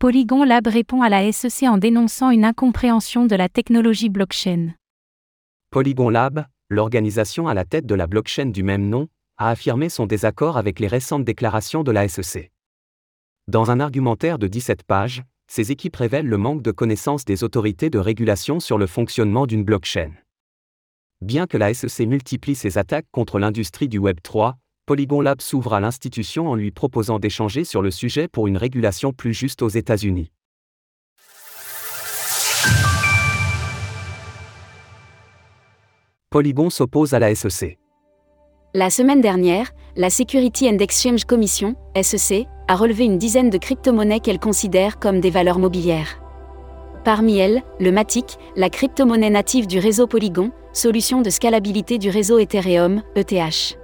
Polygon Lab répond à la SEC en dénonçant une incompréhension de la technologie blockchain. Polygon Lab, l'organisation à la tête de la blockchain du même nom, a affirmé son désaccord avec les récentes déclarations de la SEC. Dans un argumentaire de 17 pages, ces équipes révèlent le manque de connaissance des autorités de régulation sur le fonctionnement d'une blockchain. Bien que la SEC multiplie ses attaques contre l'industrie du Web 3, Polygon Lab s'ouvre à l'institution en lui proposant d'échanger sur le sujet pour une régulation plus juste aux États-Unis. Polygon s'oppose à la SEC. La semaine dernière, la Security and Exchange Commission, SEC, a relevé une dizaine de crypto-monnaies qu'elle considère comme des valeurs mobilières. Parmi elles, le Matic, la crypto-monnaie native du réseau Polygon, solution de scalabilité du réseau Ethereum, ETH.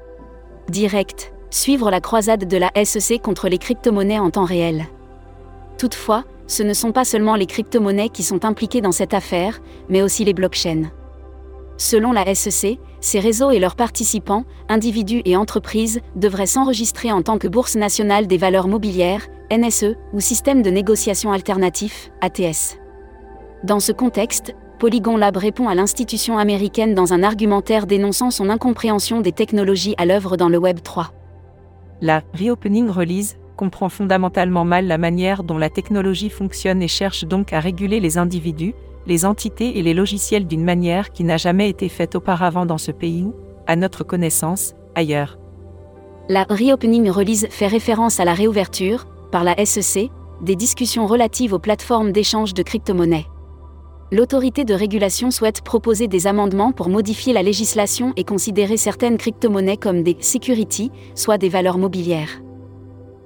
Direct, suivre la croisade de la SEC contre les crypto-monnaies en temps réel. Toutefois, ce ne sont pas seulement les crypto-monnaies qui sont impliquées dans cette affaire, mais aussi les blockchains. Selon la SEC, ces réseaux et leurs participants, individus et entreprises, devraient s'enregistrer en tant que Bourse nationale des valeurs mobilières, NSE, ou Système de négociation alternatif, ATS. Dans ce contexte, Polygon Lab répond à l'institution américaine dans un argumentaire dénonçant son incompréhension des technologies à l'œuvre dans le Web 3. La Reopening Release comprend fondamentalement mal la manière dont la technologie fonctionne et cherche donc à réguler les individus, les entités et les logiciels d'une manière qui n'a jamais été faite auparavant dans ce pays ou, à notre connaissance, ailleurs. La Reopening Release fait référence à la réouverture, par la SEC, des discussions relatives aux plateformes d'échange de crypto-monnaies. L'autorité de régulation souhaite proposer des amendements pour modifier la législation et considérer certaines crypto-monnaies comme des securities, soit des valeurs mobilières.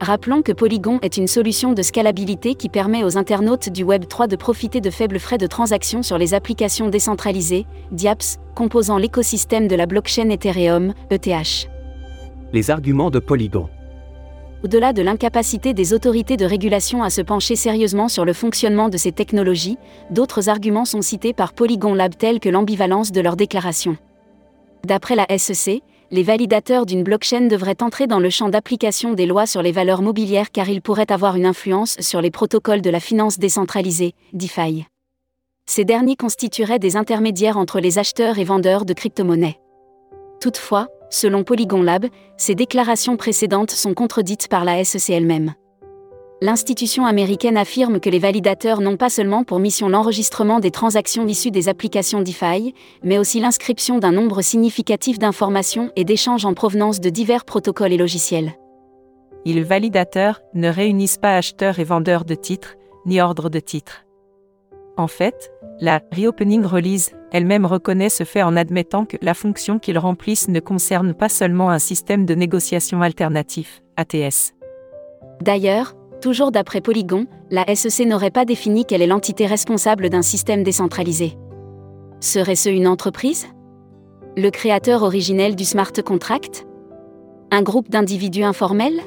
Rappelons que Polygon est une solution de scalabilité qui permet aux internautes du Web 3 de profiter de faibles frais de transaction sur les applications décentralisées, DIAPS, composant l'écosystème de la blockchain Ethereum, ETH. Les arguments de Polygon. Au-delà de l'incapacité des autorités de régulation à se pencher sérieusement sur le fonctionnement de ces technologies, d'autres arguments sont cités par Polygon Lab tels que l'ambivalence de leurs déclarations. D'après la SEC, les validateurs d'une blockchain devraient entrer dans le champ d'application des lois sur les valeurs mobilières car ils pourraient avoir une influence sur les protocoles de la finance décentralisée, DeFi. Ces derniers constitueraient des intermédiaires entre les acheteurs et vendeurs de crypto-monnaies. Toutefois, selon Polygon Lab, ces déclarations précédentes sont contredites par la SEC elle-même l'institution américaine affirme que les validateurs n'ont pas seulement pour mission l'enregistrement des transactions issues des applications DeFi, mais aussi l'inscription d'un nombre significatif d'informations et d'échanges en provenance de divers protocoles et logiciels. Les validateurs ne réunissent pas acheteurs et vendeurs de titres, ni ordres de titres. En fait, la Reopening Release elle-même reconnaît ce fait en admettant que la fonction qu'ils remplissent ne concerne pas seulement un système de négociation alternatif, ATS. D'ailleurs, Toujours d'après Polygon, la SEC n'aurait pas défini quelle est l'entité responsable d'un système décentralisé. Serait-ce une entreprise? Le créateur originel du smart contract? Un groupe d'individus informels?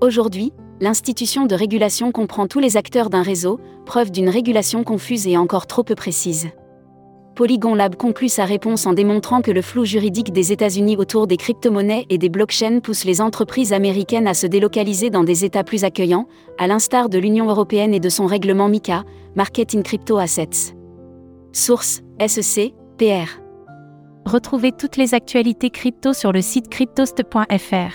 Aujourd'hui, l'institution de régulation comprend tous les acteurs d'un réseau, preuve d'une régulation confuse et encore trop peu précise. Polygon Lab conclut sa réponse en démontrant que le flou juridique des États-Unis autour des crypto-monnaies et des blockchains pousse les entreprises américaines à se délocaliser dans des États plus accueillants, à l'instar de l'Union européenne et de son règlement MICA, Market in Crypto Assets. Source SEC, PR. Retrouvez toutes les actualités crypto sur le site cryptost.fr.